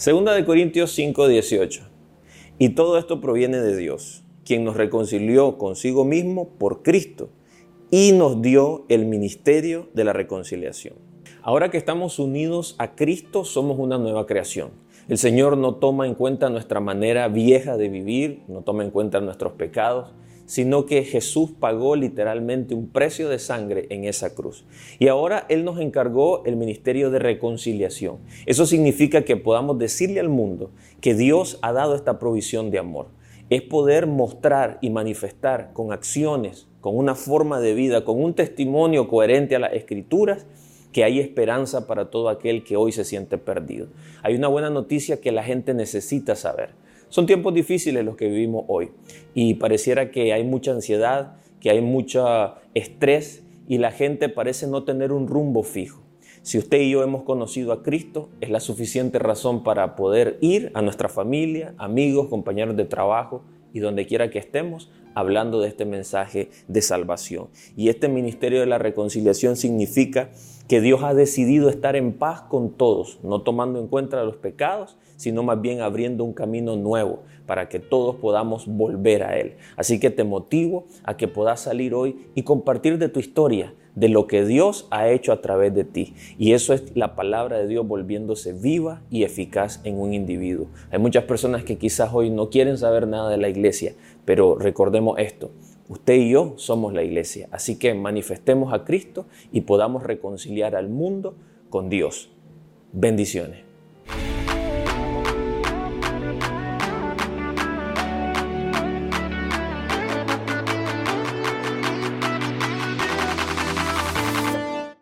Segunda de Corintios 5, 18. Y todo esto proviene de Dios, quien nos reconcilió consigo mismo por Cristo y nos dio el ministerio de la reconciliación. Ahora que estamos unidos a Cristo, somos una nueva creación. El Señor no toma en cuenta nuestra manera vieja de vivir, no toma en cuenta nuestros pecados, sino que Jesús pagó literalmente un precio de sangre en esa cruz. Y ahora Él nos encargó el ministerio de reconciliación. Eso significa que podamos decirle al mundo que Dios ha dado esta provisión de amor. Es poder mostrar y manifestar con acciones, con una forma de vida, con un testimonio coherente a las escrituras, que hay esperanza para todo aquel que hoy se siente perdido. Hay una buena noticia que la gente necesita saber. Son tiempos difíciles los que vivimos hoy y pareciera que hay mucha ansiedad, que hay mucho estrés y la gente parece no tener un rumbo fijo. Si usted y yo hemos conocido a Cristo, es la suficiente razón para poder ir a nuestra familia, amigos, compañeros de trabajo y donde quiera que estemos hablando de este mensaje de salvación. Y este ministerio de la reconciliación significa que Dios ha decidido estar en paz con todos, no tomando en cuenta los pecados, sino más bien abriendo un camino nuevo para que todos podamos volver a Él. Así que te motivo a que puedas salir hoy y compartir de tu historia, de lo que Dios ha hecho a través de ti. Y eso es la palabra de Dios volviéndose viva y eficaz en un individuo. Hay muchas personas que quizás hoy no quieren saber nada de la iglesia, pero recordemos esto. Usted y yo somos la iglesia, así que manifestemos a Cristo y podamos reconciliar al mundo con Dios. Bendiciones.